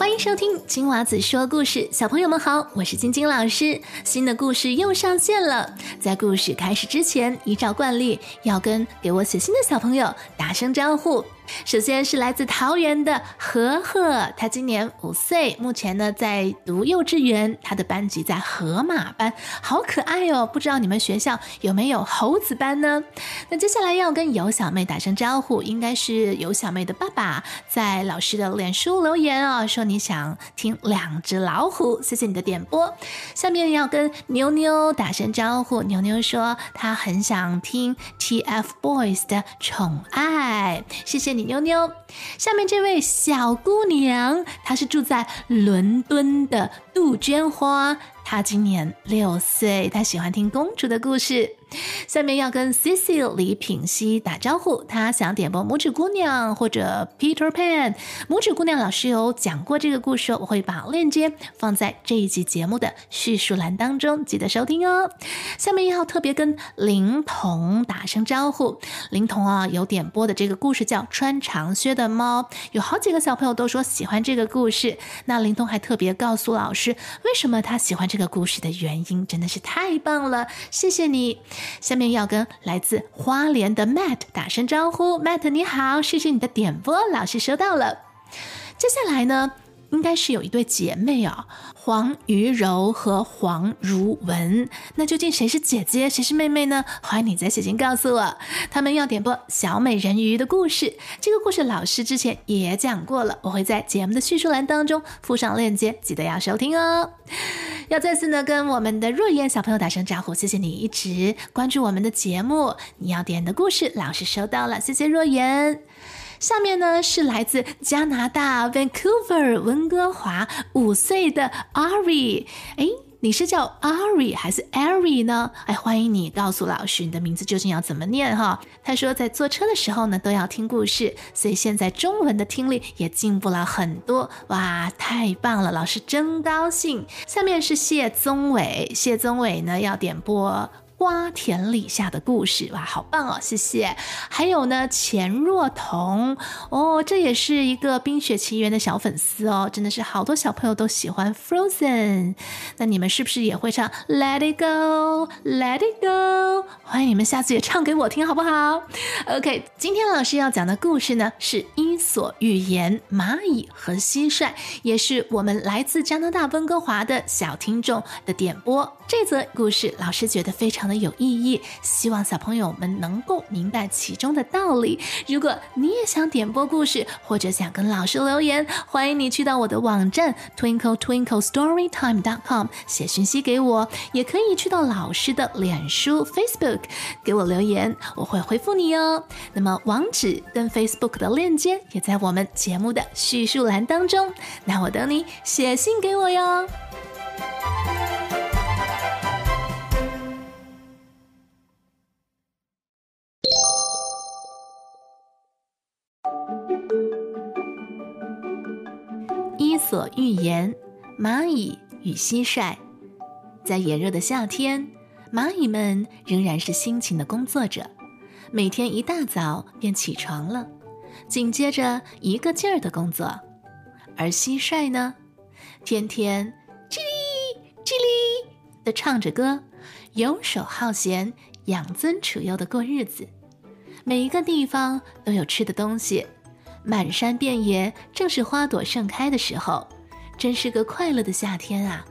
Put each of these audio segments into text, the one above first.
欢迎收听金娃子说故事，小朋友们好，我是晶晶老师。新的故事又上线了，在故事开始之前，依照惯例要跟给我写信的小朋友打声招呼。首先是来自桃园的和和，他今年五岁，目前呢在读幼稚园，他的班级在河马班，好可爱哦！不知道你们学校有没有猴子班呢？那接下来要跟尤小妹打声招呼，应该是尤小妹的爸爸在老师的脸书留言哦，说你想听两只老虎，谢谢你的点播。下面要跟妞妞打声招呼，妞妞说她很想听 TFBOYS 的宠爱，谢谢你。妞妞，下面这位小姑娘，她是住在伦敦的杜鹃花。他今年六岁，他喜欢听公主的故事。下面要跟 Cici 李品熙打招呼，他想点播拇指姑娘或者 Peter Pan。拇指姑娘老师有讲过这个故事，我会把链接放在这一集节目的叙述栏当中，记得收听哦。下面要特别跟林童打声招呼，林童啊有点播的这个故事叫《穿长靴的猫》，有好几个小朋友都说喜欢这个故事。那林童还特别告诉老师，为什么他喜欢这个。这故事的原因真的是太棒了，谢谢你。下面要跟来自花莲的 Matt 打声招呼，Matt 你好，谢谢你的点播，老师收到了。接下来呢？应该是有一对姐妹哦，黄瑜柔和黄如文。那究竟谁是姐姐，谁是妹妹呢？欢迎你在写信告诉我。他们要点播小美人鱼的故事，这个故事老师之前也讲过了，我会在节目的叙述栏当中附上链接，记得要收听哦。要再次呢跟我们的若言小朋友打声招呼，谢谢你一直关注我们的节目，你要点的故事老师收到了，谢谢若言。下面呢是来自加拿大 Vancouver 温哥华五岁的 Ari，哎，你是叫 Ari 还是 Ari 呢？哎，欢迎你告诉老师你的名字究竟要怎么念哈。他说在坐车的时候呢都要听故事，所以现在中文的听力也进步了很多。哇，太棒了，老师真高兴。下面是谢宗伟，谢宗伟呢要点播。花田里下的故事，哇，好棒哦，谢谢。还有呢，钱若彤哦，这也是一个《冰雪奇缘》的小粉丝哦，真的是好多小朋友都喜欢 Frozen。那你们是不是也会唱 Let It Go，Let It Go？欢迎你们下次也唱给我听，好不好？OK，今天老师要讲的故事呢，是《伊索寓言》蚂蚁和蟋蟀，也是我们来自加拿大温哥华的小听众的点播。这则故事老师觉得非常有意义，希望小朋友们能够明白其中的道理。如果你也想点播故事，或者想跟老师留言，欢迎你去到我的网站 twinkle twinkle storytime dot com 写讯息给我，也可以去到老师的脸书 Facebook 给我留言，我会回复你哦。那么网址跟 Facebook 的链接也在我们节目的叙述栏当中，那我等你写信给我哟。所寓言：蚂蚁与蟋蟀。在炎热的夏天，蚂蚁们仍然是辛勤的工作着，每天一大早便起床了，紧接着一个劲儿的工作。而蟋蟀呢，天天叽哩叽哩的唱着歌，游手好闲、养尊处优的过日子。每一个地方都有吃的东西。满山遍野，正是花朵盛开的时候，真是个快乐的夏天啊！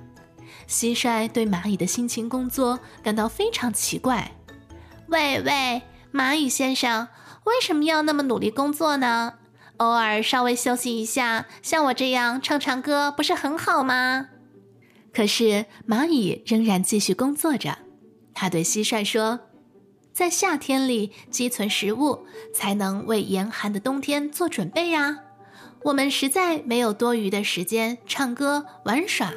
蟋蟀对蚂蚁的辛勤工作感到非常奇怪。喂喂，蚂蚁先生，为什么要那么努力工作呢？偶尔稍微休息一下，像我这样唱唱歌，不是很好吗？可是蚂蚁仍然继续工作着。他对蟋蟀说。在夏天里积存食物，才能为严寒的冬天做准备呀。我们实在没有多余的时间唱歌玩耍。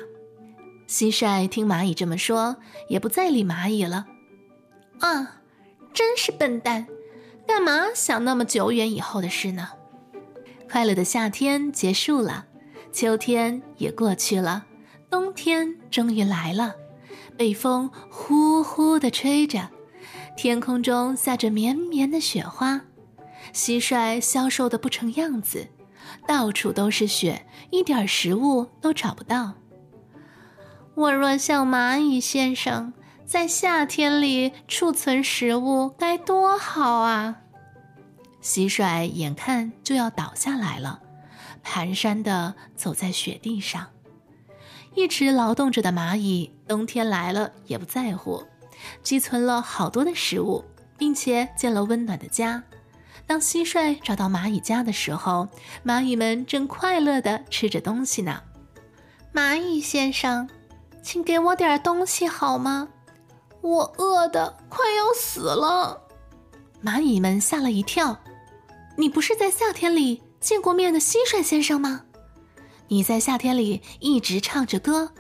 蟋蟀听蚂蚁这么说，也不再理蚂蚁了。啊，真是笨蛋，干嘛想那么久远以后的事呢？快乐的夏天结束了，秋天也过去了，冬天终于来了。北风呼呼地吹着。天空中下着绵绵的雪花，蟋蟀消瘦的不成样子，到处都是雪，一点食物都找不到。我若像蚂蚁先生，在夏天里储存食物，该多好啊！蟋蟀眼看就要倒下来了，蹒跚地走在雪地上。一直劳动着的蚂蚁，冬天来了也不在乎，积存了好多的食物，并且建了温暖的家。当蟋蟀找到蚂蚁家的时候，蚂蚁们正快乐地吃着东西呢。蚂蚁先生。请给我点东西好吗？我饿得快要死了。蚂蚁们吓了一跳。你不是在夏天里见过面的蟋蟀先生吗？你在夏天里一直唱着歌，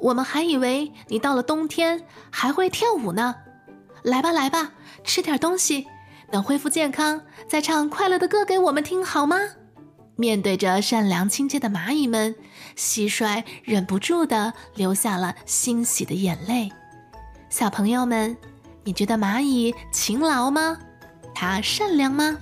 我们还以为你到了冬天还会跳舞呢。来吧，来吧，吃点东西，等恢复健康再唱快乐的歌给我们听好吗？面对着善良亲切的蚂蚁们，蟋蟀忍不住的流下了欣喜的眼泪。小朋友们，你觉得蚂蚁勤劳吗？它善良吗？